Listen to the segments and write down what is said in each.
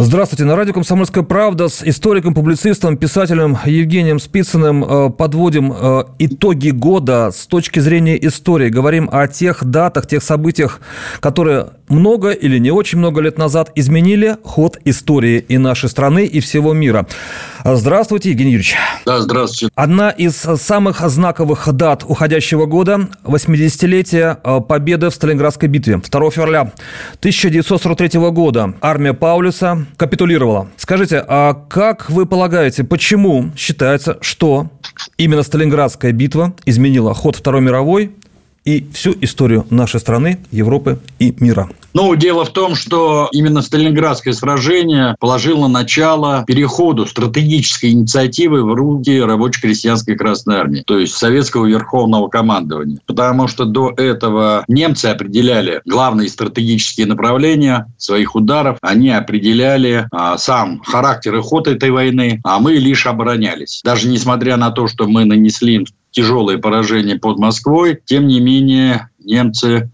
Здравствуйте. На радио «Комсомольская правда» с историком, публицистом, писателем Евгением Спицыным э, подводим э, итоги года с точки зрения истории. Говорим о тех датах, тех событиях, которые много или не очень много лет назад изменили ход истории и нашей страны, и всего мира. Здравствуйте, Евгений Юрьевич. Да, здравствуйте. Одна из самых знаковых дат уходящего года – 80-летие э, победы в Сталинградской битве. 2 февраля 1943 года армия Паулюса капитулировала. Скажите, а как вы полагаете, почему считается, что именно Сталинградская битва изменила ход Второй мировой и всю историю нашей страны, Европы и мира? Ну, дело в том, что именно Сталинградское сражение положило начало переходу стратегической инициативы в руки рабоче-крестьянской Красной Армии, то есть советского верховного командования. Потому что до этого немцы определяли главные стратегические направления своих ударов, они определяли а, сам характер и ход этой войны, а мы лишь оборонялись. Даже несмотря на то, что мы нанесли им тяжелое поражение под Москвой, тем не менее немцы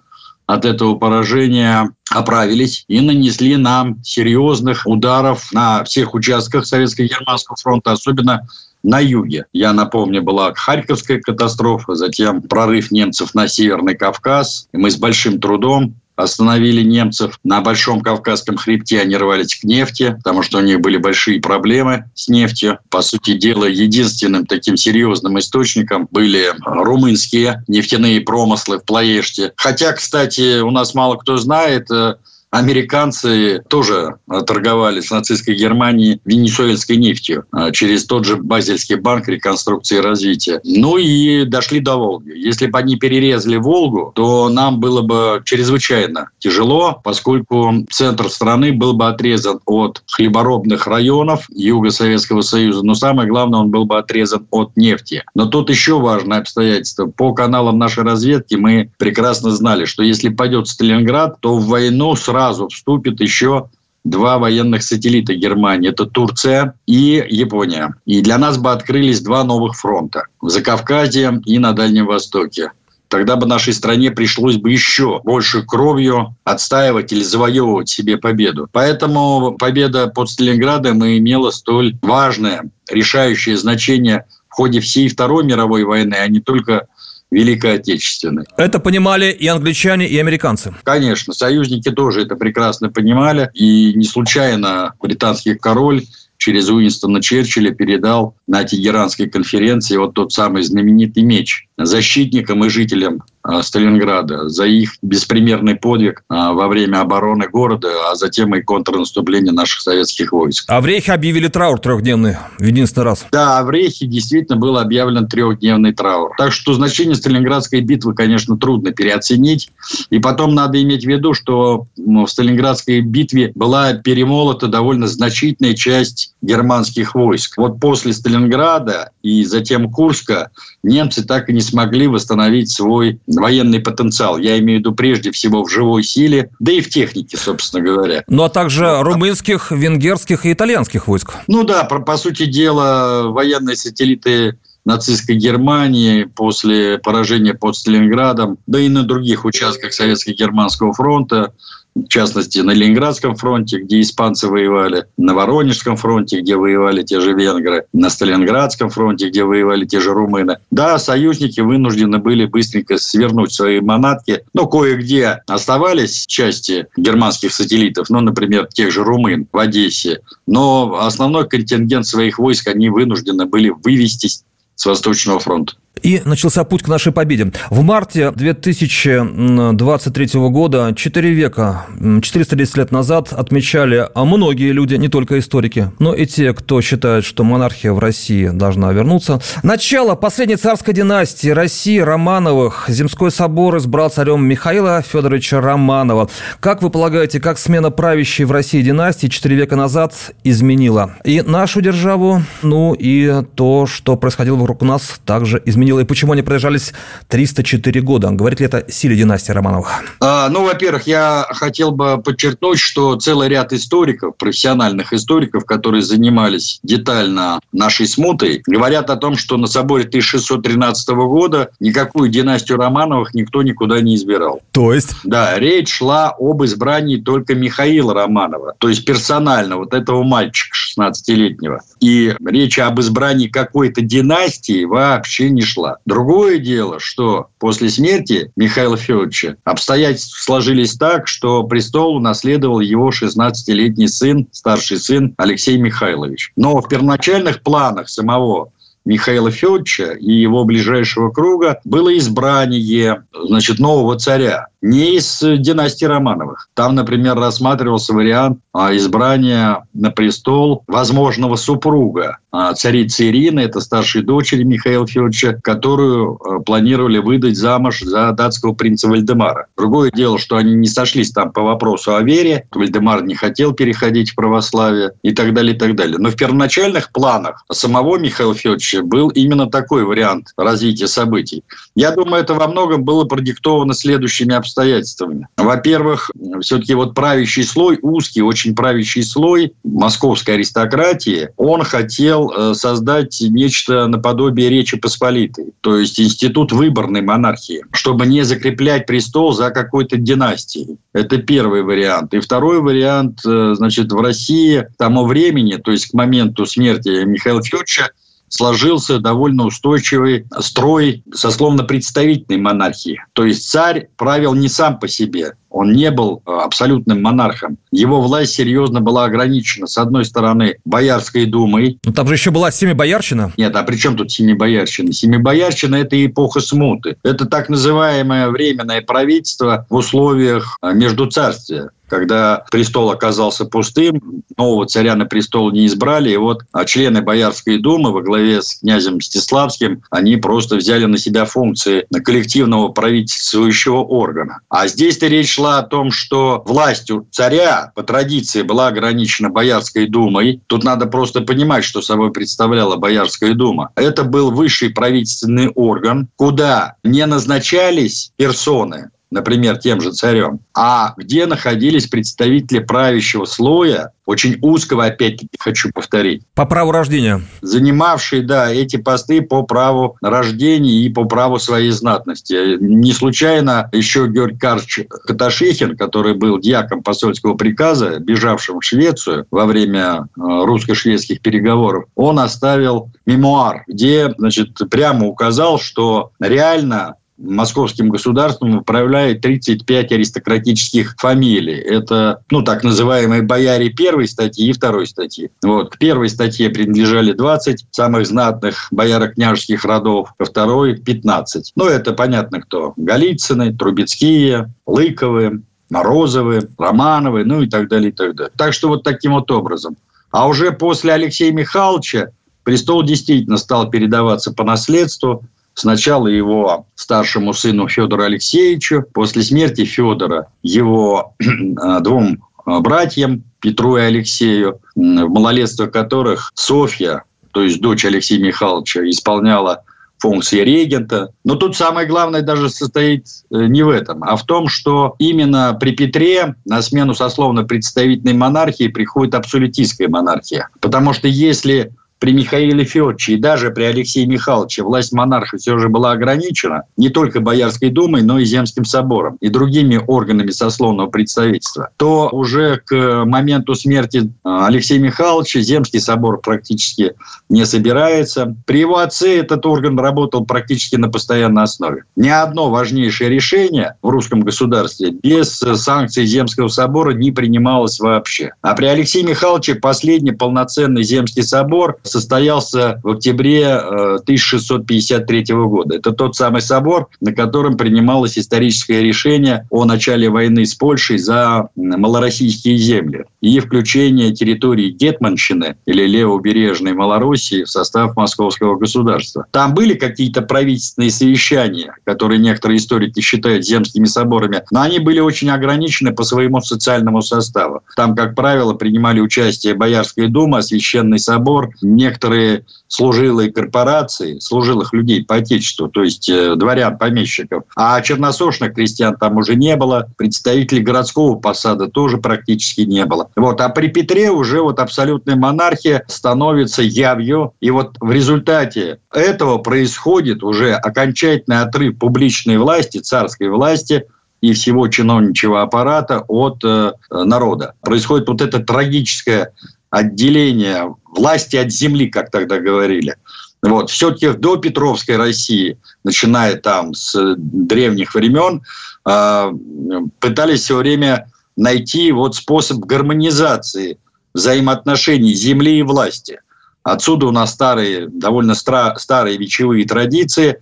от этого поражения оправились и нанесли нам серьезных ударов на всех участках Советско-Германского фронта, особенно на юге. Я напомню, была Харьковская катастрофа, затем прорыв немцев на Северный Кавказ. И мы с большим трудом остановили немцев. На Большом Кавказском хребте они рвались к нефти, потому что у них были большие проблемы с нефтью. По сути дела, единственным таким серьезным источником были румынские нефтяные промыслы в Плоеште. Хотя, кстати, у нас мало кто знает, э, Американцы тоже торговали с нацистской Германией венесуэльской нефтью а, через тот же Базельский банк реконструкции и развития. Ну и дошли до Волги. Если бы они перерезали Волгу, то нам было бы чрезвычайно тяжело, поскольку центр страны был бы отрезан от хлеборобных районов Юга Советского Союза, но самое главное, он был бы отрезан от нефти. Но тут еще важное обстоятельство. По каналам нашей разведки мы прекрасно знали, что если пойдет Сталинград, то в войну сразу сразу вступит еще два военных сателлита Германии. Это Турция и Япония. И для нас бы открылись два новых фронта. В Закавказье и на Дальнем Востоке. Тогда бы нашей стране пришлось бы еще больше кровью отстаивать или завоевывать себе победу. Поэтому победа под Сталинградом имела столь важное, решающее значение в ходе всей Второй мировой войны, а не только Великой Отечественной. Это понимали и англичане, и американцы? Конечно, союзники тоже это прекрасно понимали. И не случайно британский король через Уинстона Черчилля передал на Тегеранской конференции вот тот самый знаменитый меч защитникам и жителям а, Сталинграда за их беспримерный подвиг а, во время обороны города, а затем и контрнаступления наших советских войск. А в Рейхе объявили траур трехдневный в единственный раз. Да, в Рейхе действительно был объявлен трехдневный траур. Так что значение Сталинградской битвы, конечно, трудно переоценить. И потом надо иметь в виду, что в Сталинградской битве была перемолота довольно значительная часть германских войск. Вот после Сталинграда и затем Курска немцы так и не смогли восстановить свой военный потенциал. Я имею в виду прежде всего в живой силе, да и в технике, собственно говоря. Ну, а также румынских, венгерских и итальянских войск. Ну да, по, по сути дела, военные сателлиты нацистской Германии после поражения под Сталинградом, да и на других участках Советско-Германского фронта в частности, на Ленинградском фронте, где испанцы воевали, на Воронежском фронте, где воевали те же венгры, на Сталинградском фронте, где воевали те же румыны. Да, союзники вынуждены были быстренько свернуть свои манатки, но кое-где оставались части германских сателлитов, ну, например, тех же румын в Одессе, но основной контингент своих войск они вынуждены были вывести с Восточного фронта. И начался путь к нашей победе. В марте 2023 года, 4 века, 410 лет назад, отмечали многие люди, не только историки, но и те, кто считает, что монархия в России должна вернуться. Начало последней царской династии России Романовых. Земской собор избрал царем Михаила Федоровича Романова. Как вы полагаете, как смена правящей в России династии 4 века назад изменила и нашу державу, ну и то, что происходило вокруг нас, также изменило? И почему они продержались 304 года? Говорит ли это силе династии Романовых? А, ну, во-первых, я хотел бы подчеркнуть, что целый ряд историков, профессиональных историков, которые занимались детально нашей смутой, говорят о том, что на соборе 1613 года никакую династию Романовых никто никуда не избирал. То есть? Да, речь шла об избрании только Михаила Романова, то есть персонально вот этого мальчика 16-летнего. И речь об избрании какой-то династии вообще не шла. Другое дело, что после смерти Михаила Федоровича обстоятельства сложились так, что престол унаследовал его 16-летний сын, старший сын Алексей Михайлович. Но в первоначальных планах самого Михаила Федоровича и его ближайшего круга было избрание значит, нового царя не из династии Романовых. Там, например, рассматривался вариант а, избрания на престол возможного супруга а, царицы Ирины, это старшей дочери Михаила Федоровича, которую а, планировали выдать замуж за датского принца Вальдемара. Другое дело, что они не сошлись там по вопросу о вере, Вальдемар не хотел переходить в православие и так далее, и так далее. Но в первоначальных планах самого Михаила Федоровича был именно такой вариант развития событий. Я думаю, это во многом было продиктовано следующими обстоятельствами обстоятельствами. Во-первых, все-таки вот правящий слой, узкий, очень правящий слой московской аристократии, он хотел э, создать нечто наподобие Речи Посполитой, то есть институт выборной монархии, чтобы не закреплять престол за какой-то династией. Это первый вариант. И второй вариант, э, значит, в России к тому времени, то есть к моменту смерти Михаила Федоровича, сложился довольно устойчивый строй сословно-представительной монархии. То есть царь правил не сам по себе, он не был э, абсолютным монархом. Его власть серьезно была ограничена, с одной стороны, Боярской думой. Но там же еще была Семибоярщина. Нет, а при чем тут Семибоярщина? Семибоярщина – это эпоха смуты. Это так называемое временное правительство в условиях э, междуцарствия когда престол оказался пустым, нового царя на престол не избрали, и вот а члены Боярской думы во главе с князем Мстиславским, они просто взяли на себя функции коллективного правительствующего органа. А здесь-то речь шла о том, что властью царя по традиции была ограничена Боярской думой. Тут надо просто понимать, что собой представляла Боярская дума. Это был высший правительственный орган, куда не назначались персоны, например, тем же царем, а где находились представители правящего слоя, очень узкого, опять-таки, хочу повторить. По праву рождения. Занимавшие, да, эти посты по праву рождения и по праву своей знатности. Не случайно еще Георгий Карлович Каташихин, который был дьяком посольского приказа, бежавшим в Швецию во время э, русско-шведских переговоров, он оставил мемуар, где, значит, прямо указал, что реально московским государством управляет 35 аристократических фамилий. Это, ну, так называемые бояре первой статьи и второй статьи. Вот. К первой статье принадлежали 20 самых знатных бояро-княжеских родов, ко второй – 15. Ну, это понятно кто. Голицыны, Трубецкие, Лыковы, Морозовы, Романовы, ну и так далее, и так далее. Так что вот таким вот образом. А уже после Алексея Михайловича престол действительно стал передаваться по наследству. Сначала его старшему сыну Федору Алексеевичу, после смерти Федора его э, двум э, братьям Петру и Алексею, в малолетство которых Софья, то есть дочь Алексея Михайловича, исполняла функции регента. Но тут самое главное даже состоит э, не в этом, а в том, что именно при Петре на смену сословно-представительной монархии приходит абсолютистская монархия. Потому что если при Михаиле Федоровиче и даже при Алексее Михайловиче власть монарха все же была ограничена не только Боярской думой, но и Земским собором и другими органами сословного представительства, то уже к моменту смерти э, Алексея Михайловича Земский собор практически не собирается. При его отце этот орган работал практически на постоянной основе. Ни одно важнейшее решение в русском государстве без санкций Земского собора не принималось вообще. А при Алексее Михайловиче последний полноценный Земский собор состоялся в октябре 1653 года. Это тот самый собор, на котором принималось историческое решение о начале войны с Польшей за малороссийские земли и включение территории Гетманщины или левобережной Малороссии в состав московского государства. Там были какие-то правительственные совещания, которые некоторые историки считают земскими соборами, но они были очень ограничены по своему социальному составу. Там, как правило, принимали участие Боярская дума, Священный собор, некоторые служилые корпорации, служилых людей по отечеству, то есть э, дворян, помещиков. А черносошных крестьян там уже не было, представителей городского посада тоже практически не было. Вот. А при Петре уже вот абсолютная монархия становится явью. И вот в результате этого происходит уже окончательный отрыв публичной власти, царской власти и всего чиновничьего аппарата от э, народа. Происходит вот это трагическое отделение власти от земли, как тогда говорили. Вот. Все-таки до Петровской России, начиная там с древних времен, э, пытались все время найти вот способ гармонизации взаимоотношений земли и власти. Отсюда у нас старые, довольно стра- старые вечевые традиции.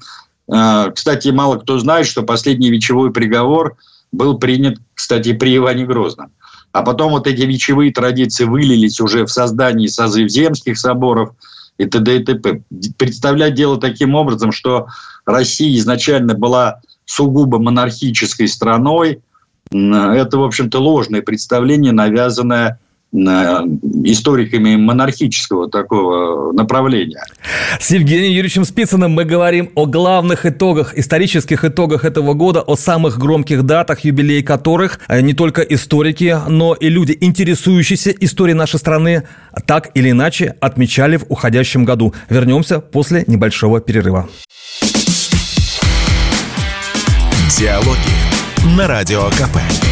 Э, кстати, мало кто знает, что последний вечевой приговор был принят, кстати, при Иване Грозном. А потом вот эти вечевые традиции вылились уже в создании созыв земских соборов и т.д. и т.п. Представлять дело таким образом, что Россия изначально была сугубо монархической страной, это, в общем-то, ложное представление, навязанное историками монархического такого направления. С Евгением Юрьевичем Спицыным мы говорим о главных итогах, исторических итогах этого года, о самых громких датах, юбилей которых э, не только историки, но и люди, интересующиеся историей нашей страны, так или иначе отмечали в уходящем году. Вернемся после небольшого перерыва. Диалоги на Радио КП.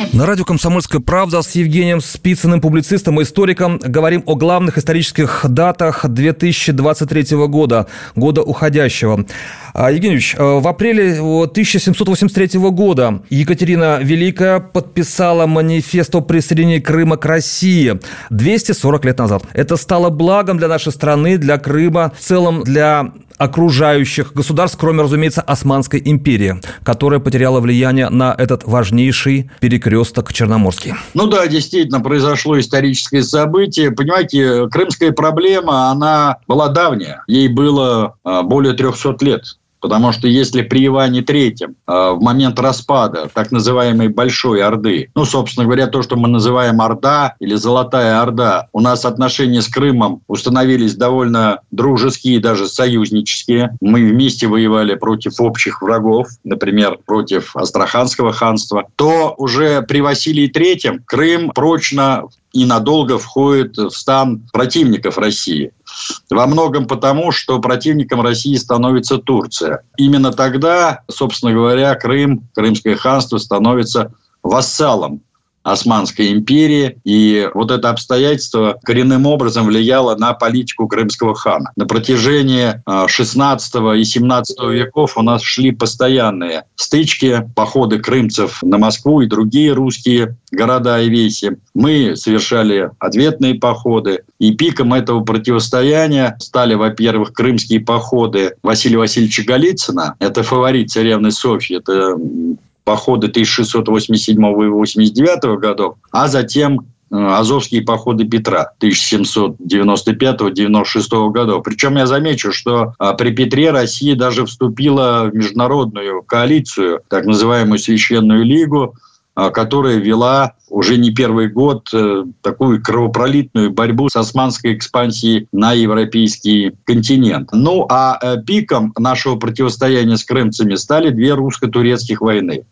На радио «Комсомольская правда» с Евгением Спицыным, публицистом и историком, говорим о главных исторических датах 2023 года, года уходящего. А, Евгений Ильич, э, в апреле 1783 года Екатерина Великая подписала манифест о присоединении Крыма к России 240 лет назад. Это стало благом для нашей страны, для Крыма, в целом для окружающих государств, кроме, разумеется, Османской империи, которая потеряла влияние на этот важнейший перекресток Черноморский. Ну да, действительно, произошло историческое событие. Понимаете, крымская проблема, она была давняя. Ей было а, более 300 лет. Потому что если при Иване Третьем э, в момент распада так называемой Большой Орды, ну, собственно говоря, то, что мы называем Орда или Золотая Орда, у нас отношения с Крымом установились довольно дружеские, даже союзнические. Мы вместе воевали против общих врагов, например, против Астраханского ханства, то уже при Василии Третьем Крым прочно и надолго входит в стан противников России. Во многом потому, что противником России становится Турция. Именно тогда, собственно говоря, Крым, Крымское ханство становится вассалом Османской империи. И вот это обстоятельство коренным образом влияло на политику крымского хана. На протяжении 16 а, и 17 веков у нас шли постоянные стычки, походы крымцев на Москву и другие русские города и веси. Мы совершали ответные походы. И пиком этого противостояния стали, во-первых, крымские походы Василия Васильевича Голицына. Это фаворит царевны Софьи. Это походы 1687 и 89 годов, а затем э, Азовские походы Петра 1795-96 годов. Причем я замечу, что а, при Петре Россия даже вступила в международную коалицию, так называемую Священную Лигу, которая вела уже не первый год э, такую кровопролитную борьбу с османской экспансией на европейский континент. Ну а э, пиком нашего противостояния с крымцами стали две русско-турецких войны.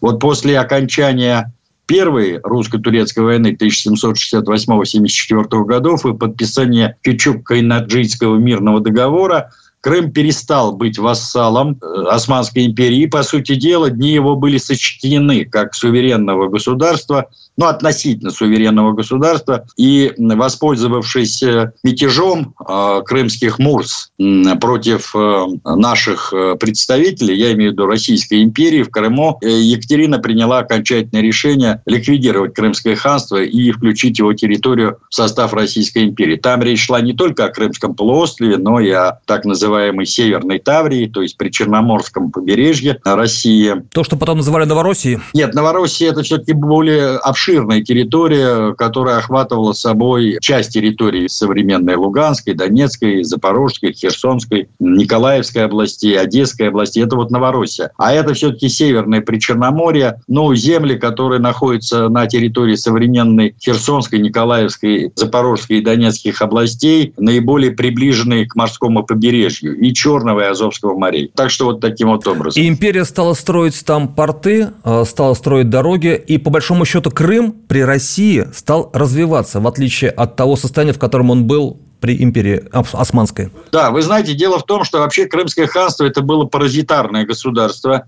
Вот после окончания Первой русско-турецкой войны 1768-74 годов и подписания Кючук-Кайнаджийского мирного договора Крым перестал быть вассалом э, Османской империи, и, по сути дела, дни его были сочтены как суверенного государства ну, относительно суверенного государства, и, воспользовавшись э, мятежом э, крымских мурс против э, наших представителей, я имею в виду Российской империи в Крыму, Екатерина приняла окончательное решение ликвидировать Крымское ханство и включить его территорию в состав Российской империи. Там речь шла не только о Крымском полуострове, но и о так называемой Северной Таврии, то есть при Черноморском побережье России. То, что потом называли Новороссией? Нет, Новороссия – это все-таки более обширная территория, которая охватывала собой часть территории современной Луганской, Донецкой, Запорожской, Херсонской, Николаевской области, Одесской области. Это вот Новороссия. А это все-таки северное Причерноморье, ну, земли, которые находятся на территории современной Херсонской, Николаевской, Запорожской и Донецких областей, наиболее приближенные к морскому побережью и Черного, и Азовского морей. Так что вот таким вот образом. И империя стала строить там порты, э, стала строить дороги, и по большому счету Крым при России стал развиваться, в отличие от того состояния, в котором он был при империи Османской. Да, вы знаете, дело в том, что вообще Крымское ханство это было паразитарное государство.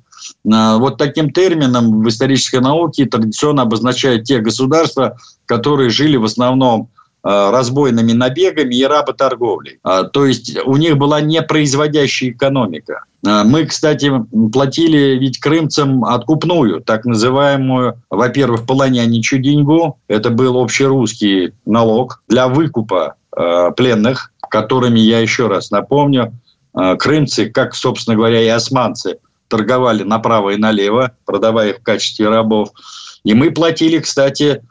А, вот таким термином в исторической науке традиционно обозначают те государства, которые жили в основном разбойными набегами и работорговлей. А, то есть у них была непроизводящая экономика. А, мы, кстати, платили ведь крымцам откупную, так называемую, во-первых, полоняничью деньгу. Это был общерусский налог для выкупа пленных, которыми, я еще раз напомню, крымцы, как, собственно говоря, и османцы, торговали направо и налево, продавая их в качестве рабов. И мы платили, кстати, а,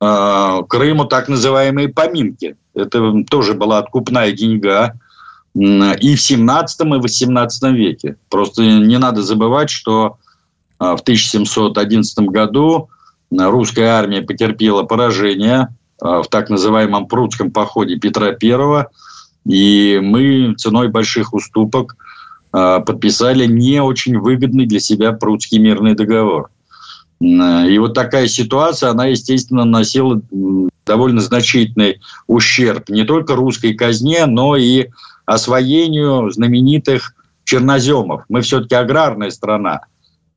Крыму так называемые поминки. Это тоже была откупная деньга и в 17 и 18 веке. Просто не надо забывать, что а, в 1711 году русская армия потерпела поражение а, в так называемом прудском походе Петра I, и мы ценой больших уступок подписали не очень выгодный для себя прудский мирный договор – и вот такая ситуация, она, естественно, носила довольно значительный ущерб не только русской казне, но и освоению знаменитых черноземов. Мы все-таки аграрная страна.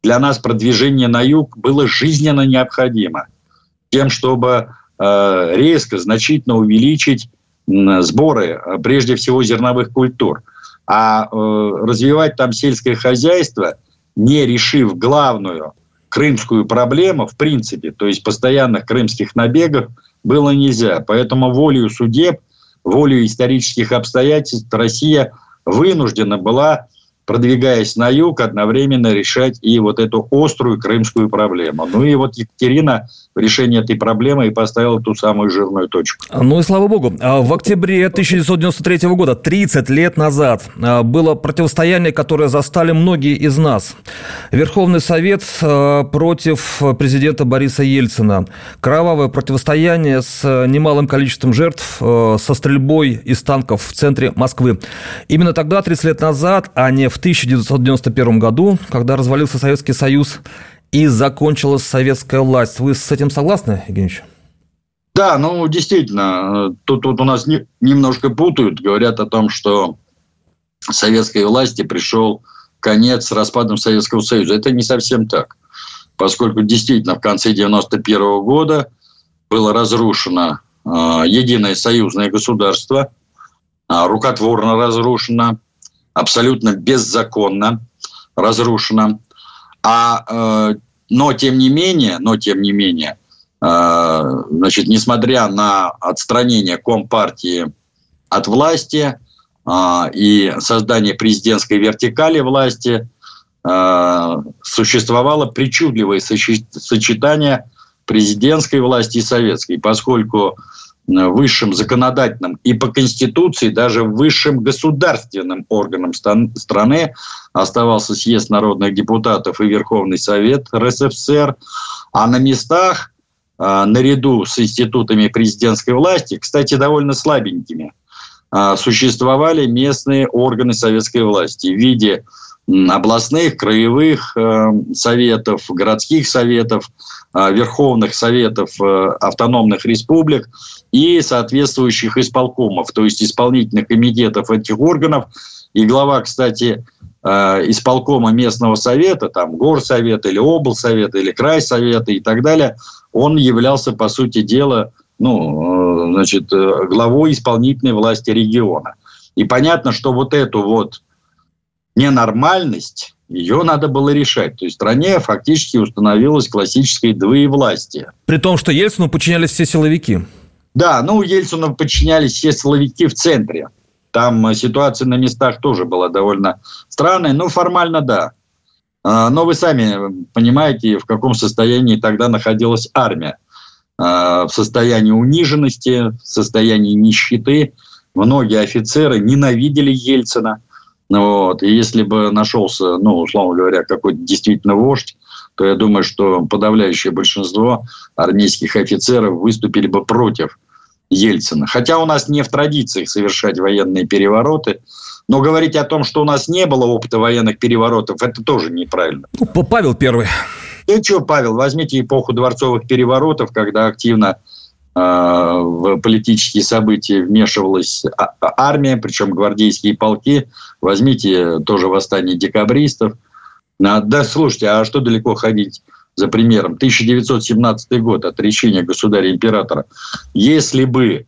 Для нас продвижение на юг было жизненно необходимо. Тем, чтобы э, резко, значительно увеличить сборы, э, прежде всего, зерновых культур. А э, развивать там сельское хозяйство, не решив главную крымскую проблему, в принципе, то есть постоянных крымских набегов, было нельзя. Поэтому волею судеб, волею исторических обстоятельств Россия вынуждена была продвигаясь на юг, одновременно решать и вот эту острую крымскую проблему. Ну и вот Екатерина в решении этой проблемы и поставила ту самую жирную точку. Ну и слава богу. А в октябре 1993 года, 30 лет назад, а, было противостояние, которое застали многие из нас. Верховный Совет а, против президента Бориса Ельцина. Кровавое противостояние с немалым количеством жертв, со стрельбой из танков в центре Москвы. Именно тогда, 30 лет назад, а не в 1991 году, когда развалился Советский Союз и закончилась советская власть. Вы с этим согласны, Евгеньевич? Да, ну действительно, тут, тут у нас не, немножко путают, говорят о том, что советской власти пришел конец с распадом Советского Союза. Это не совсем так, поскольку действительно в конце 91 года было разрушено э, единое союзное государство, э, рукотворно разрушено, абсолютно беззаконно разрушена. А, э, но тем не менее, но тем не менее, э, значит, несмотря на отстранение Компартии от власти э, и создание президентской вертикали власти, э, существовало причудливое сочетание президентской власти и советской, поскольку высшим законодательным и по Конституции даже высшим государственным органом страны оставался съезд народных депутатов и Верховный Совет РСФСР, а на местах а, наряду с институтами президентской власти, кстати, довольно слабенькими, а, существовали местные органы советской власти в виде областных, краевых э, советов, городских советов, э, верховных советов э, автономных республик и соответствующих исполкомов, то есть исполнительных комитетов этих органов, И глава, кстати, э, исполкома местного совета, там горсовета или облсовета или крайсовета и так далее, он являлся, по сути дела, ну, э, значит, э, главой исполнительной власти региона. И понятно, что вот эту вот ненормальность, ее надо было решать. То есть в стране фактически установилось классическое двоевластие. При том, что Ельцину подчинялись все силовики. Да, ну, Ельцину подчинялись все силовики в центре. Там э, ситуация на местах тоже была довольно странная. Ну, формально да. А, но вы сами понимаете, в каком состоянии тогда находилась армия. А, в состоянии униженности, в состоянии нищеты. Многие офицеры ненавидели Ельцина. Вот. И если бы нашелся, ну, условно говоря, какой-то действительно вождь, то я думаю, что подавляющее большинство армейских офицеров выступили бы против Ельцина. Хотя у нас не в традициях совершать военные перевороты, но говорить о том, что у нас не было опыта военных переворотов, это тоже неправильно. Ну, Павел Первый. И что, Павел, возьмите эпоху дворцовых переворотов, когда активно в политические события вмешивалась а, а, армия, причем гвардейские полки. Возьмите тоже восстание декабристов. Да, слушайте, а что далеко ходить? за примером, 1917 год, отречение государя-императора, если бы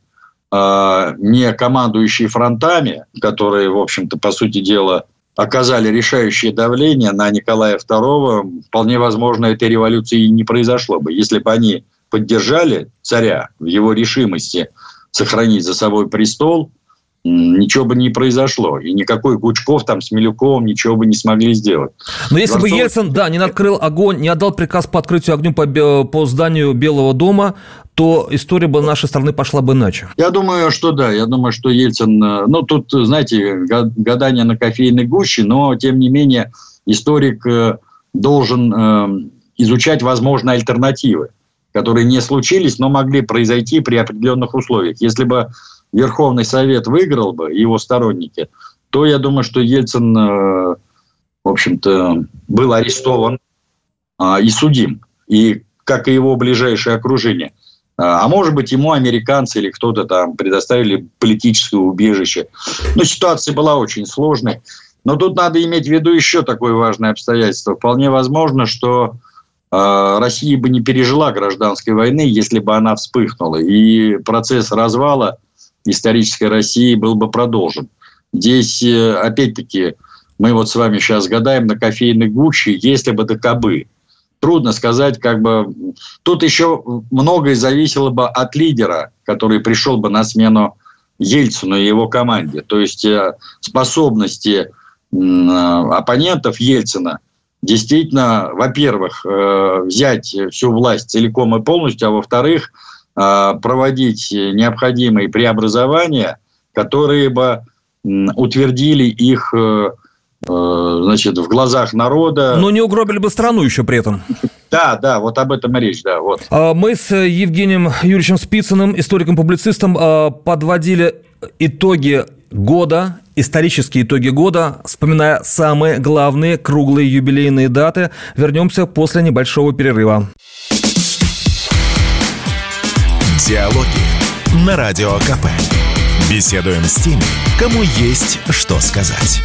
э, не командующие фронтами, которые, в общем-то, по сути дела, оказали решающее давление на Николая II, вполне возможно, этой революции не произошло бы. Если бы они поддержали царя в его решимости сохранить за собой престол – ничего бы не произошло. И никакой Гучков там с Милюковым ничего бы не смогли сделать. Но если Дворцов... бы Ельцин, да, не открыл огонь, не отдал приказ по открытию огню по, по зданию Белого дома, то история бы нашей страны пошла бы иначе. Я думаю, что да. Я думаю, что Ельцин... Э, ну, тут, знаете, гадание на кофейной гуще, но, тем не менее, историк э, должен э, изучать возможные альтернативы, которые не случились, но могли произойти при определенных условиях. Если бы Верховный Совет выиграл бы, его сторонники, то я думаю, что Ельцин, э, в общем-то, был арестован а, и судим. И как и его ближайшее окружение. А, а может быть, ему американцы или кто-то там предоставили политическое убежище. Но ситуация была очень сложной. Но тут надо иметь в виду еще такое важное обстоятельство. Вполне возможно, что Россия бы не пережила гражданской войны, если бы она вспыхнула. И процесс развала исторической России был бы продолжен. Здесь, э, опять-таки, мы вот с вами сейчас гадаем на кофейной гуще, если бы да кабы. Трудно сказать, как бы... Тут еще многое зависело бы от лидера, который пришел бы на смену Ельцину и его команде. То есть э, способности оппонентов Ельцина действительно, во-первых, э, взять всю власть целиком и полностью, а во-вторых, а, проводить необходимые преобразования, которые бы утвердили их э, э, значит, в глазах народа. Но не угробили бы страну еще при этом. Да, да, вот об этом и речь, да. Вот. А, мы с Евгением Юрьевичем Спицыным, историком-публицистом, подводили итоги года, исторические итоги года, вспоминая самые главные круглые юбилейные даты. Вернемся после небольшого перерыва. Диалоги на Радио КП. Беседуем с теми, кому есть что сказать.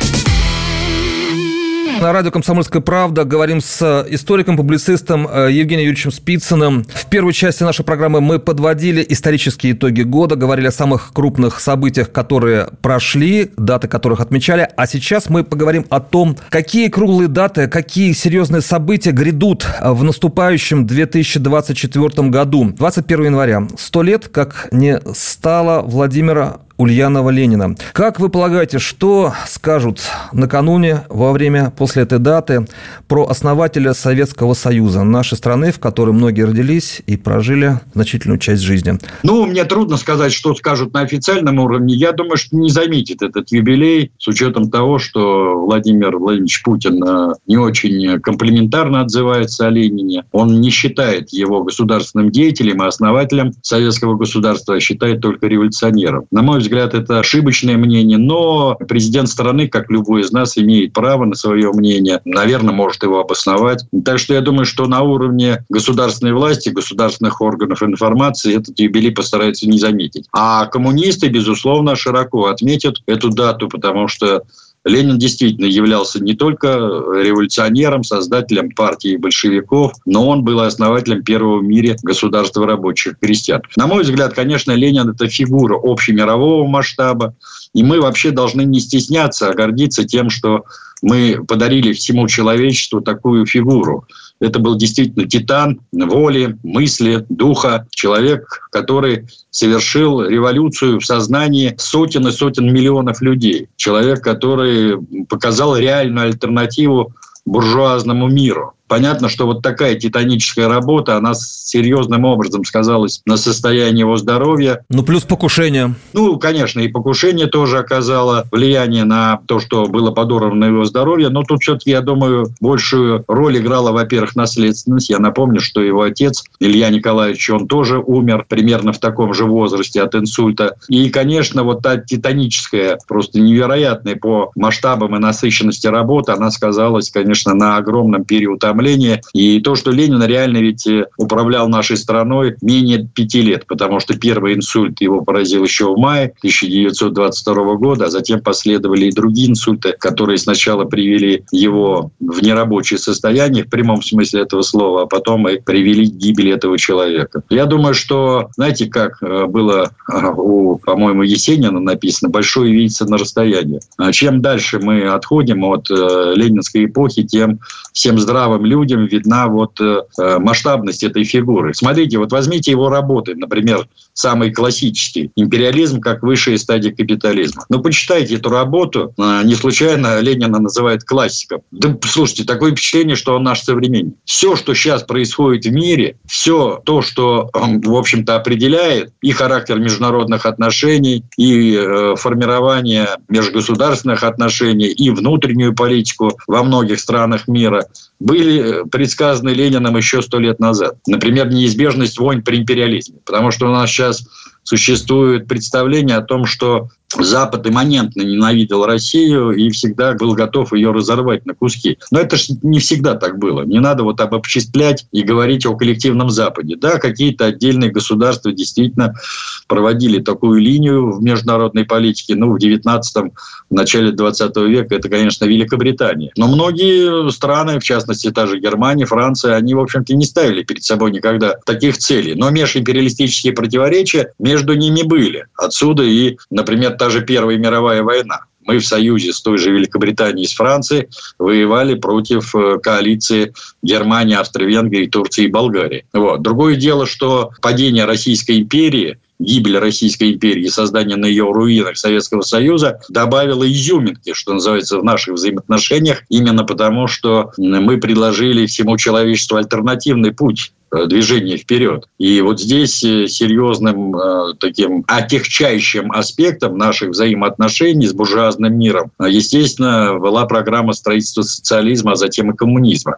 На радио «Комсомольская правда» говорим с историком, публицистом э, Евгением Юрьевичем Спицыным. В первой части нашей программы мы подводили исторические итоги года, говорили о самых крупных событиях, которые прошли, даты которых отмечали. А сейчас мы поговорим о том, какие круглые даты, какие серьезные события грядут в наступающем 2024 году. 21 января. Сто лет, как не стало Владимира Ульянова Ленина. Как вы полагаете, что скажут накануне, во время, после этой даты про основателя Советского Союза, нашей страны, в которой многие родились и прожили значительную часть жизни? Ну, мне трудно сказать, что скажут на официальном уровне. Я думаю, что не заметит этот юбилей, с учетом того, что Владимир Владимирович Путин э, не очень комплиментарно отзывается о Ленине. Он не считает его государственным деятелем и основателем советского государства, а считает только революционером. На мой взгляд, взгляд, это ошибочное мнение, но президент страны, как любой из нас, имеет право на свое мнение, наверное, может его обосновать. Так что я думаю, что на уровне государственной власти, государственных органов информации этот юбилей постараются не заметить. А коммунисты, безусловно, широко отметят эту дату, потому что Ленин действительно являлся не только революционером, создателем партии большевиков, но он был основателем первого в мире государства рабочих крестьян. На мой взгляд, конечно, Ленин – это фигура общемирового масштаба, и мы вообще должны не стесняться, а гордиться тем, что мы подарили всему человечеству такую фигуру. Это был действительно титан воли, мысли, духа, человек, который совершил революцию в сознании сотен и сотен миллионов людей. Человек, который показал реальную альтернативу буржуазному миру. Понятно, что вот такая титаническая работа, она серьезным образом сказалась на состоянии его здоровья. Ну, плюс покушение. Ну, конечно, и покушение тоже оказало влияние на то, что было подорвано его здоровье. Но тут все-таки, я думаю, большую роль играла, во-первых, наследственность. Я напомню, что его отец, Илья Николаевич, он тоже умер примерно в таком же возрасте от инсульта. И, конечно, вот та титаническая, просто невероятная по масштабам и насыщенности работы, она сказалась, конечно, на огромном периоде уведомления. И то, что Ленин реально ведь э, управлял нашей страной менее пяти лет, потому что первый инсульт его поразил еще в мае 1922 года, а затем последовали и другие инсульты, которые сначала привели его в нерабочее состояние, в прямом смысле этого слова, а потом и привели к гибели этого человека. Я думаю, что, знаете, как э, было э, у, по-моему, Есенина написано, большое видится на расстоянии. Чем дальше мы отходим от ленинской эпохи, тем всем здравым людям видна вот э, э, масштабность этой фигуры. Смотрите, вот возьмите его работы, например, самый классический «Империализм как высшая стадия капитализма». Ну, почитайте эту работу, э, не случайно Ленина называют классиком. Да, слушайте, такое впечатление, что он наш современник. Все, что сейчас происходит в мире, все то, что, в общем-то, определяет и характер международных отношений, и формирование межгосударственных отношений, и внутреннюю политику во многих странах мира, были предсказаны Лениным еще сто лет назад. Например, неизбежность войн при империализме. Потому что у нас сейчас существует представление о том, что Запад имманентно ненавидел Россию и всегда был готов ее разорвать на куски. Но это же не всегда так было. Не надо вот обобществлять и говорить о коллективном Западе. Да, какие-то отдельные государства действительно проводили такую линию в международной политике. Ну, в 19-м, в начале 20 века это, конечно, Великобритания. Но многие страны, в частности, та же Германия, Франция, они, в общем-то, не ставили перед собой никогда таких целей. Но межимпериалистические противоречия между ними были. Отсюда и, например, та же Первая мировая война. Мы в союзе с той же Великобританией и с Францией воевали против э, коалиции Германии, Австро-Венгрии, Турции и Болгарии. Вот. Другое дело, что падение Российской империи гибель Российской империи создание на ее руинах Советского Союза добавило изюминки, что называется, в наших взаимоотношениях, именно потому, что мы предложили всему человечеству альтернативный путь движение вперед. И вот здесь э, серьезным э, таким отягчающим аспектом наших взаимоотношений с буржуазным миром, естественно, была программа строительства социализма, а затем и коммунизма.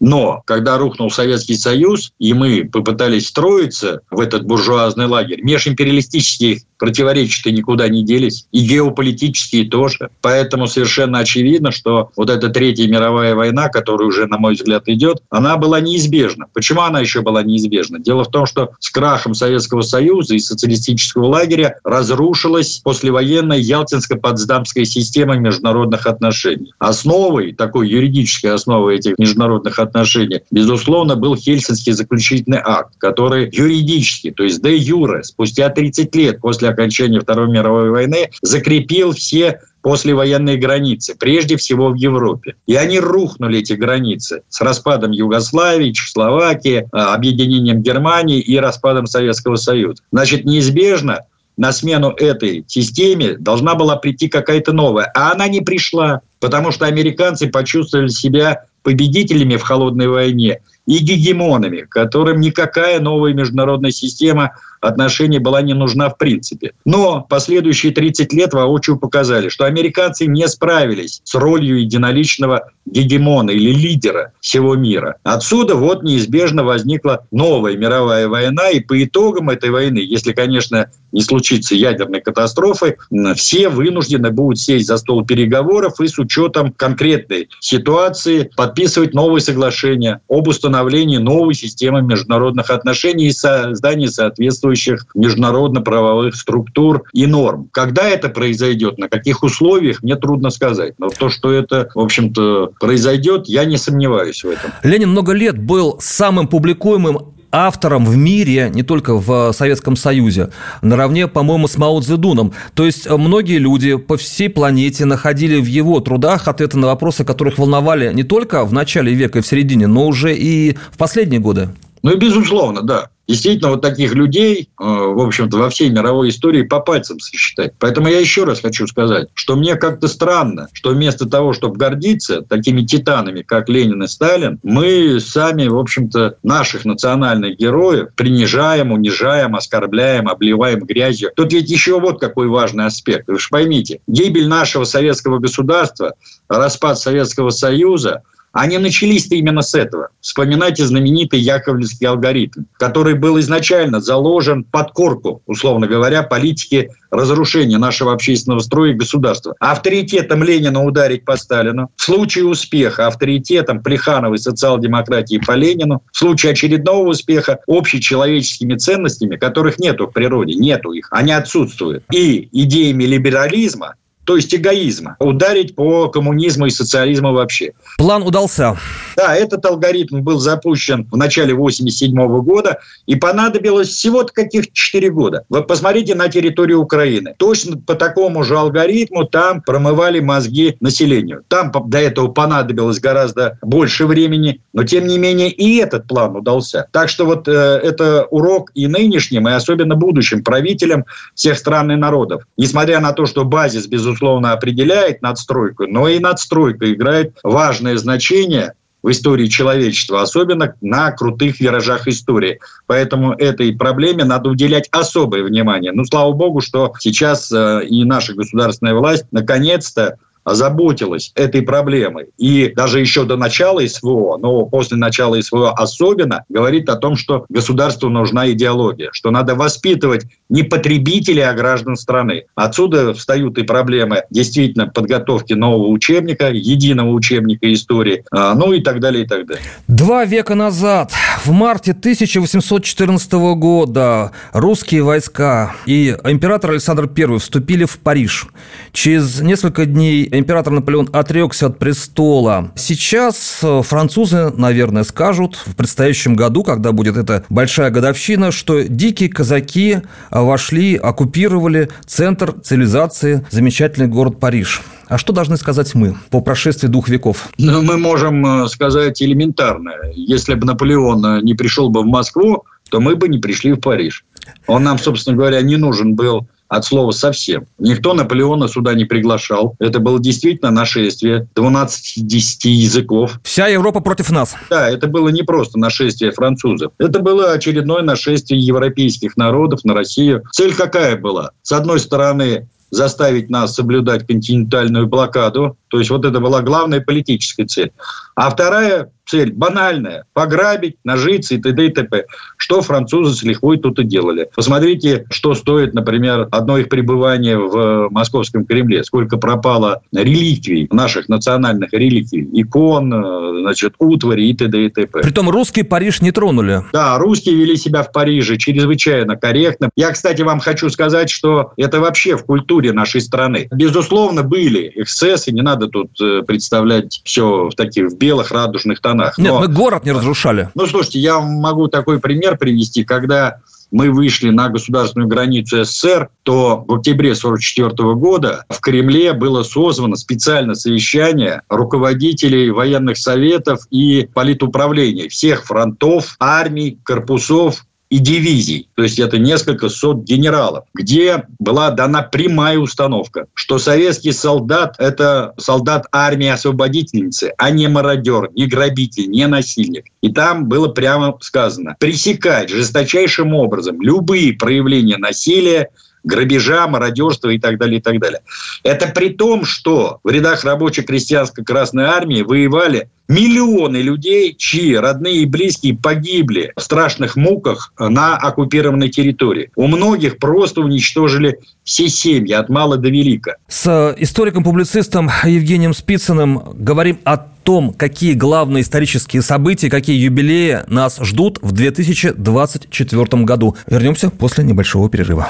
Но когда рухнул Советский Союз, и мы попытались встроиться в этот буржуазный лагерь, межимпериалистических противоречия никуда не делись, и геополитические тоже. Поэтому совершенно очевидно, что вот эта Третья мировая война, которая уже, на мой взгляд, идет, она была неизбежна. Почему она еще была неизбежна? Дело в том, что с крахом Советского Союза и социалистического лагеря разрушилась послевоенная Ялтинско-Потсдамская система международных отношений. Основой, такой юридической основой этих международных отношений, безусловно, был Хельсинский заключительный акт, который юридически, то есть де юре, спустя 30 лет после окончания Второй мировой войны закрепил все послевоенные границы, прежде всего в Европе. И они рухнули, эти границы, с распадом Югославии, Чехословакии, а, объединением Германии и распадом Советского Союза. Значит, неизбежно на смену этой системе должна была прийти какая-то новая. А она не пришла, потому что американцы почувствовали себя победителями в холодной войне и гегемонами, которым никакая новая международная система отношений была не нужна в принципе. Но последующие 30 лет воочию показали, что американцы не справились с ролью единоличного гегемона или лидера всего мира. Отсюда вот неизбежно возникла новая мировая война, и по итогам этой войны, если, конечно, не случится ядерной катастрофы, все вынуждены будут сесть за стол переговоров и с учетом конкретной ситуации подписывать новые соглашения об установлении установлении новой системы международных отношений и создании соответствующих международно-правовых структур и норм. Когда это произойдет, на каких условиях, мне трудно сказать. Но то, что это, в общем-то, произойдет, я не сомневаюсь в этом. Ленин много лет был самым публикуемым автором в мире, не только в Советском Союзе, наравне, по-моему, с Мао Цзэдуном. То есть э, многие люди по всей планете находили в его трудах ответы на вопросы, которых волновали не только в начале века и в середине, но уже и в последние годы. Ну и безусловно, да. Действительно, вот таких людей, э, в общем-то, во всей мировой истории по пальцам сосчитать. Поэтому я еще раз хочу сказать, что мне как-то странно, что вместо того, чтобы гордиться такими титанами, как Ленин и Сталин, мы сами, в общем-то, наших национальных героев принижаем, унижаем, оскорбляем, обливаем грязью. Тут ведь еще вот какой важный аспект. Вы же поймите, гибель нашего советского государства, распад Советского Союза – они начались-то именно с этого. Вспоминайте знаменитый Яковлевский алгоритм, который был изначально заложен под корку, условно говоря, политики разрушения нашего общественного строя и государства. Авторитетом Ленина ударить по Сталину, в случае успеха авторитетом Плехановой социал-демократии по Ленину, в случае очередного успеха общечеловеческими ценностями, которых нету в природе, нету их, они отсутствуют, и идеями либерализма, то есть эгоизма, ударить по коммунизму и социализму вообще. План удался. Да, этот алгоритм был запущен в начале 1987 года, и понадобилось всего-то каких 4 года. Вы посмотрите на территорию Украины. Точно по такому же алгоритму там промывали мозги населению. Там до этого понадобилось гораздо больше времени, но тем не менее и этот план удался. Так что вот э, это урок и нынешним, и особенно будущим правителям всех стран и народов. Несмотря на то, что базис, безусловно, безусловно, определяет надстройку, но и надстройка играет важное значение в истории человечества, особенно на крутых виражах истории. Поэтому этой проблеме надо уделять особое внимание. Ну, слава богу, что сейчас э, и наша государственная власть наконец-то озаботилась этой проблемой. И даже еще до начала СВО, но после начала СВО особенно, говорит о том, что государству нужна идеология, что надо воспитывать не потребителей, а граждан страны. Отсюда встают и проблемы действительно подготовки нового учебника, единого учебника истории, а, ну и так далее, и так далее. Два века назад, в марте 1814 года, русские войска и император Александр I вступили в Париж. Через несколько дней император Наполеон отрекся от престола. Сейчас э, французы, наверное, скажут в предстоящем году, когда будет эта большая годовщина, что дикие казаки э, вошли, оккупировали центр цивилизации, замечательный город Париж. А что должны сказать мы по прошествии двух веков? Ну, мы можем э, сказать элементарно. Если бы Наполеон не пришел бы в Москву, то мы бы не пришли в Париж. Он нам, собственно говоря, не нужен был от слова совсем. Никто Наполеона сюда не приглашал. Это было действительно нашествие 12-10 языков. Вся Европа против нас. Да, это было не просто нашествие французов. Это было очередное нашествие европейских народов на Россию. Цель какая была? С одной стороны, заставить нас соблюдать континентальную блокаду. То есть вот это была главная политическая цель. А вторая цель банальная – пограбить, нажиться и т.д. и т.п. Что французы с лихвой тут и делали. Посмотрите, что стоит, например, одно их пребывание в московском Кремле. Сколько пропало реликвий, наших национальных реликвий, икон, значит, утвари и т.д. и т.п. Притом русские Париж не тронули. Да, русские вели себя в Париже чрезвычайно корректно. Я, кстати, вам хочу сказать, что это вообще в культуре нашей страны. Безусловно, были эксцессы, не надо тут э, представлять все в таких в белых радужных тонах. Нет, Но... мы город не разрушали. Ну, слушайте, я могу такой пример привести, когда мы вышли на государственную границу СССР, то в октябре 1944 года в Кремле было созвано специальное совещание руководителей военных советов и политуправлений всех фронтов, армий, корпусов и дивизий, то есть это несколько сот генералов, где была дана прямая установка, что советский солдат – это солдат армии освободительницы, а не мародер, не грабитель, не насильник. И там было прямо сказано пресекать жесточайшим образом любые проявления насилия, грабежа, мародерства и так далее, и так далее. Это при том, что в рядах рабоче-крестьянской Красной Армии воевали миллионы людей, чьи родные и близкие погибли в страшных муках на оккупированной территории. У многих просто уничтожили все семьи, от мала до велика. С историком-публицистом Евгением Спицыным говорим о том, какие главные исторические события, какие юбилеи нас ждут в 2024 году. Вернемся после небольшого перерыва.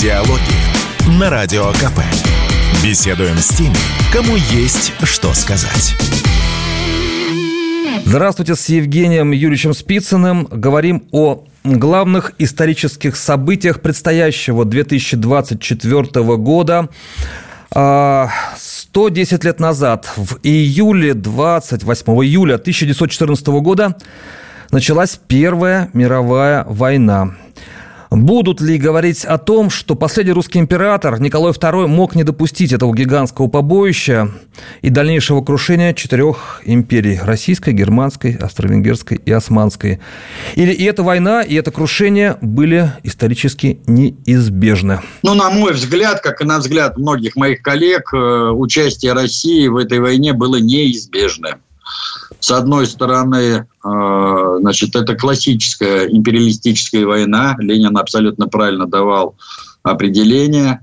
Диалоги на Радио КП. Беседуем с теми, кому есть что сказать. Здравствуйте, с Евгением Юрьевичем Спицыным. Говорим о главных исторических событиях предстоящего 2024 года. 110 а, лет назад, в июле, 28 июля 1914 года, началась Первая мировая война. Будут ли говорить о том, что последний русский император Николай II мог не допустить этого гигантского побоища и дальнейшего крушения четырех империй – российской, германской, австро-венгерской и османской? Или и эта война, и это крушение были исторически неизбежны? Ну, на мой взгляд, как и на взгляд многих моих коллег, э, участие России в этой войне было неизбежным. С одной стороны, э, значит, это классическая империалистическая война. Ленин абсолютно правильно давал определение,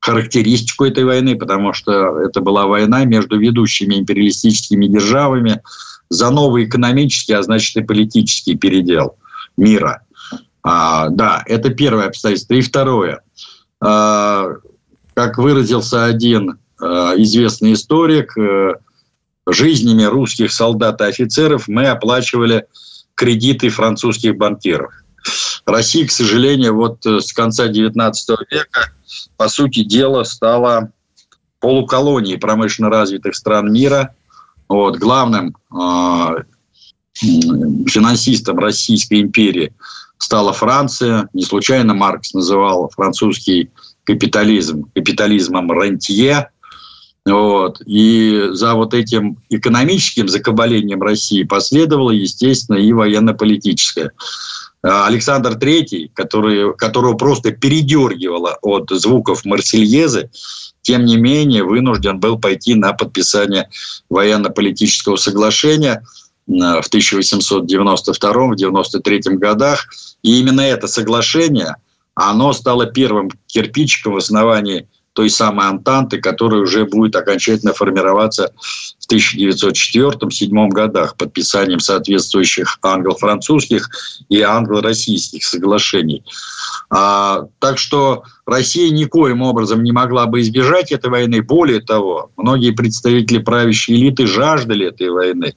характеристику этой войны, потому что это была война между ведущими империалистическими державами за новый экономический, а значит и политический передел мира. А, да, это первое обстоятельство. И второе. А, как выразился один а, известный историк, а, жизнями русских солдат и офицеров мы оплачивали кредиты французских банкиров. Россия, к сожалению, вот э, с конца XIX века, по сути дела, стала полуколонией промышленно развитых стран мира. Вот, главным э, финансистом Российской империи стала Франция. Не случайно Маркс называл французский капитализм капитализмом рентье. Вот. И за вот этим экономическим закабалением России последовало, естественно, и военно-политическое. А Александр III, которого просто передергивало от звуков Марсельезы, тем не менее вынужден был пойти на подписание военно-политического соглашения в 1892-93 годах. И именно это соглашение, оно стало первым кирпичиком в основании той самой Антанты, которая уже будет окончательно формироваться в 1904-1907 годах подписанием соответствующих англо-французских и англо-российских соглашений. А, так что Россия никоим образом не могла бы избежать этой войны. Более того, многие представители правящей элиты жаждали этой войны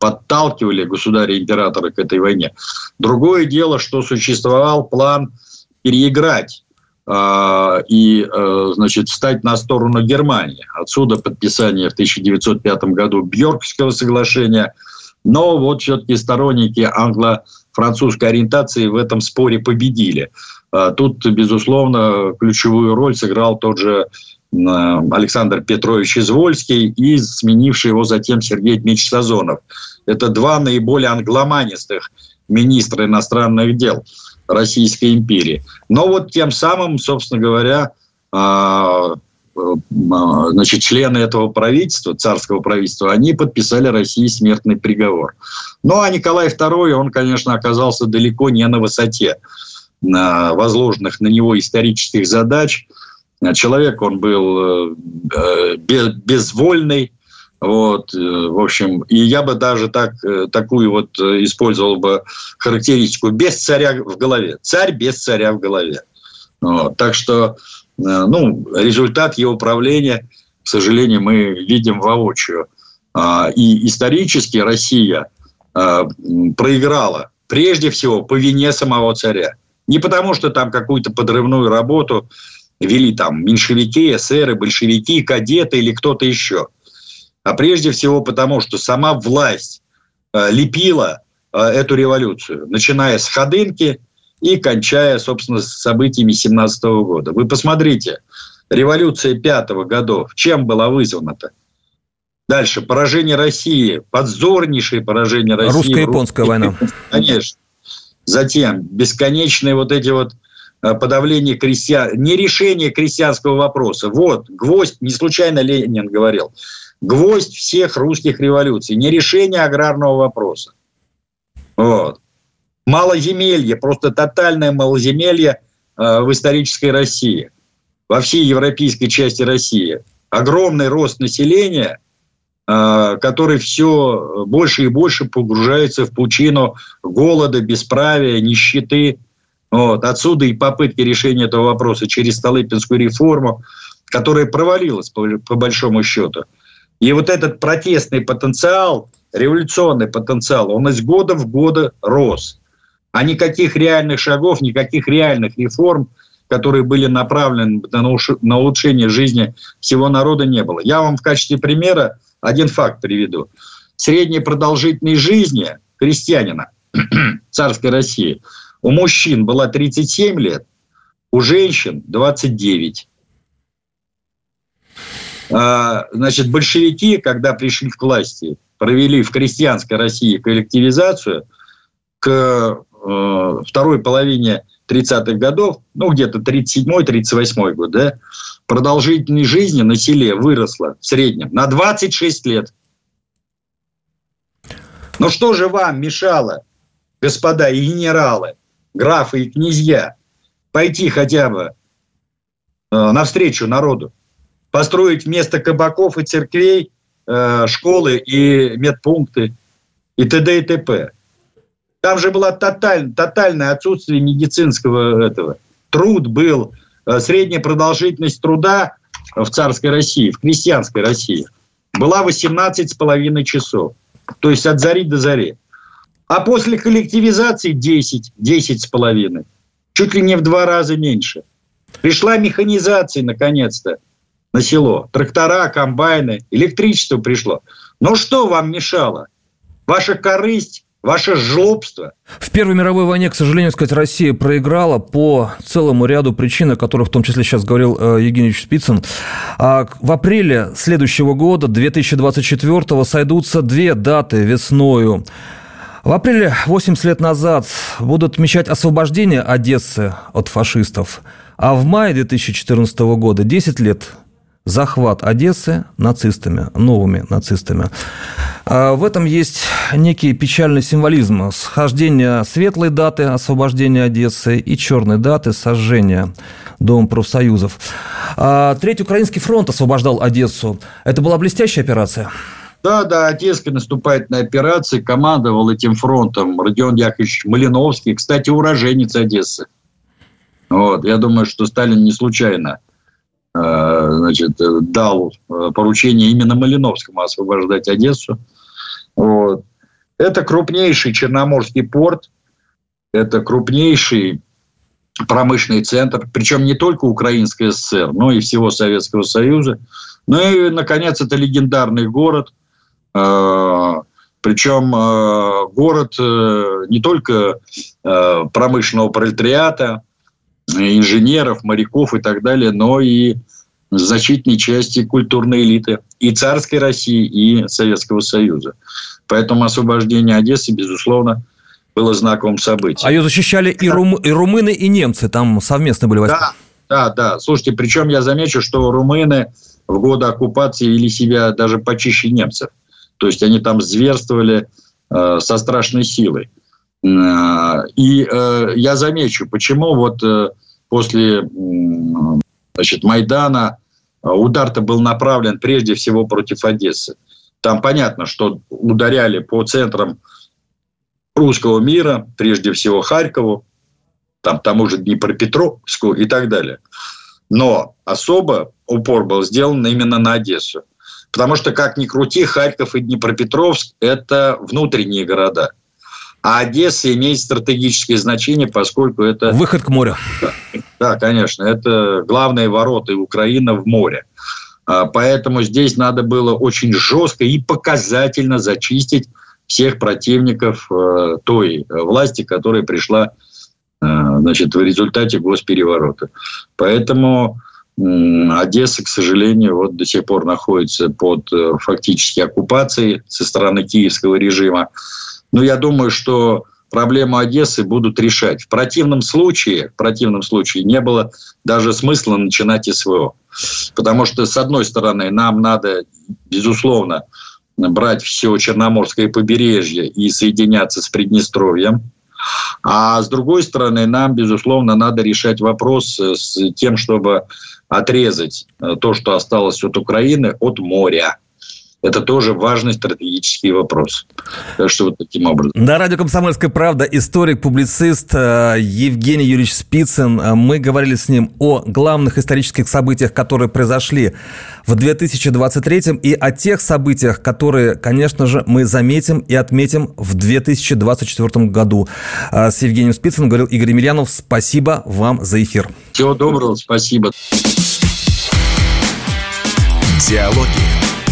подталкивали государя-императора к этой войне. Другое дело, что существовал план переиграть и, э, значит, встать на сторону Германии. Отсюда подписание в 1905 году Бьоркского соглашения. Но вот все-таки сторонники англо-французской ориентации в этом споре победили. А, тут, безусловно, ключевую роль сыграл тот же Александр Петрович Извольский и сменивший его затем Сергей Дмитриевич Сазонов. Это два наиболее англоманистых министра иностранных дел – Российской империи. Но вот тем самым, собственно говоря, а, а, значит, члены этого правительства, царского правительства, они подписали России смертный приговор. Ну, а Николай II, он, конечно, оказался далеко не на высоте возложенных на него исторических задач. Человек он был э, безвольный, вот, э, в общем, и я бы даже так, э, такую вот э, использовал бы характеристику без царя в голове. Царь без царя в голове. Вот, так что, ну, результат его правления, к сожалению, мы видим воочию. А, и исторически Россия а, проиграла прежде всего по вине самого царя. Не потому, что там какую-то подрывную работу вели там меньшевики, эсеры, большевики, кадеты или кто-то еще – а прежде всего потому, что сама власть э, лепила э, эту революцию, начиная с Ходынки и кончая, собственно, с событиями 17 года. Вы посмотрите, революция пятого годов, чем была вызвана-то? Дальше, поражение России, подзорнейшее поражение России. Русско-японская война. Конечно. Затем бесконечные вот эти вот э, подавление крестьян, не решение крестьянского вопроса. Вот, гвоздь, не случайно Ленин говорил, гвоздь всех русских революций, не решение аграрного вопроса. Вот. Малоземелье, просто тотальное малоземелье э, в исторической России, во всей европейской части России. огромный рост населения, э, который все больше и больше погружается в пучину голода, бесправия, нищеты. Вот. Отсюда и попытки решения этого вопроса через Столыпинскую реформу, которая провалилась по, по большому счету. И вот этот протестный потенциал, революционный потенциал, он из года в года рос. А никаких реальных шагов, никаких реальных реформ, которые были направлены на улучшение жизни всего народа, не было. Я вам в качестве примера один факт приведу. Средняя продолжительность жизни крестьянина царской России у мужчин была 37 лет, у женщин 29. А, значит, большевики, когда пришли к власти, провели в крестьянской России коллективизацию к э, второй половине 30-х годов, ну, где-то 37-38 год, да, продолжительность жизни на селе выросла в среднем на 26 лет. Но что же вам мешало, господа и генералы, графы и князья, пойти хотя бы э, навстречу народу? Построить вместо кабаков и церквей э, школы и медпункты и т.д. и т.п. Там же было тоталь, тотальное отсутствие медицинского этого. Труд был, э, средняя продолжительность труда в царской России, в крестьянской России была 18,5 часов. То есть от зари до зари. А после коллективизации 10, 10,5. Чуть ли не в два раза меньше. Пришла механизация, наконец-то на село. Трактора, комбайны, электричество пришло. Но что вам мешало? Ваша корысть, ваше жлобство. В Первой мировой войне, к сожалению, сказать, Россия проиграла по целому ряду причин, о которых в том числе сейчас говорил э, Евгений Спицын. А в апреле следующего года, 2024 сойдутся две даты весною. В апреле, 80 лет назад, будут отмечать освобождение Одессы от фашистов. А в мае 2014 года, 10 лет захват Одессы нацистами, новыми нацистами. А в этом есть некий печальный символизм. Схождение светлой даты освобождения Одессы и черной даты сожжения Дома профсоюзов. А Третий Украинский фронт освобождал Одессу. Это была блестящая операция? Да, да, Одесская наступательная операция командовал этим фронтом Родион Яковлевич Малиновский, кстати, уроженец Одессы. Вот, я думаю, что Сталин не случайно значит, дал э, поручение именно Малиновскому освобождать Одессу. Вот. Это крупнейший Черноморский порт, это крупнейший промышленный центр, причем не только Украинской ССР, но и всего Советского Союза. Ну и, наконец, это легендарный город, э, причем город не только промышленного пролетариата, инженеров, моряков и так далее, но и значительной части культурной элиты и царской России, и Советского Союза. Поэтому освобождение Одессы, безусловно, было знаковым событием. А ее защищали и, рум, и румыны, и немцы, там совместно были войска? Да, да, да. Слушайте, причем я замечу, что румыны в годы оккупации вели себя даже почище немцев. То есть они там зверствовали э, со страшной силой. Э, и э, я замечу, почему вот э, после значит, Майдана удар-то был направлен прежде всего против Одессы. Там понятно, что ударяли по центрам русского мира, прежде всего Харькову, там тому же Днепропетровску и так далее. Но особо упор был сделан именно на Одессу. Потому что, как ни крути, Харьков и Днепропетровск – это внутренние города – а Одесса имеет стратегическое значение, поскольку это... Выход к морю. Да, конечно. Это главные ворота Украины в море. А, поэтому здесь надо было очень жестко и показательно зачистить всех противников э, той власти, которая пришла э, значит, в результате госпереворота. Поэтому Одесса, к сожалению, вот до сих пор находится под э, фактически оккупацией со стороны киевского режима. Но я думаю, что проблему Одессы будут решать. В противном случае, в противном случае не было даже смысла начинать СВО. Потому что, с одной стороны, нам надо, безусловно, брать все Черноморское побережье и соединяться с Приднестровьем. А с другой стороны, нам, безусловно, надо решать вопрос с тем, чтобы отрезать э, то, что осталось от Украины, от моря. Это тоже важный стратегический вопрос. Так что вот таким образом. На радио «Комсомольская правда» историк, публицист э, Евгений Юрьевич Спицын. Э, мы говорили с ним о главных исторических событиях, которые произошли в 2023 и о тех событиях, которые, конечно же, мы заметим и отметим в 2024 году. Э, с Евгением Спицыным говорил Игорь Емельянов. Спасибо вам за эфир. Всего доброго, спасибо. Диалоги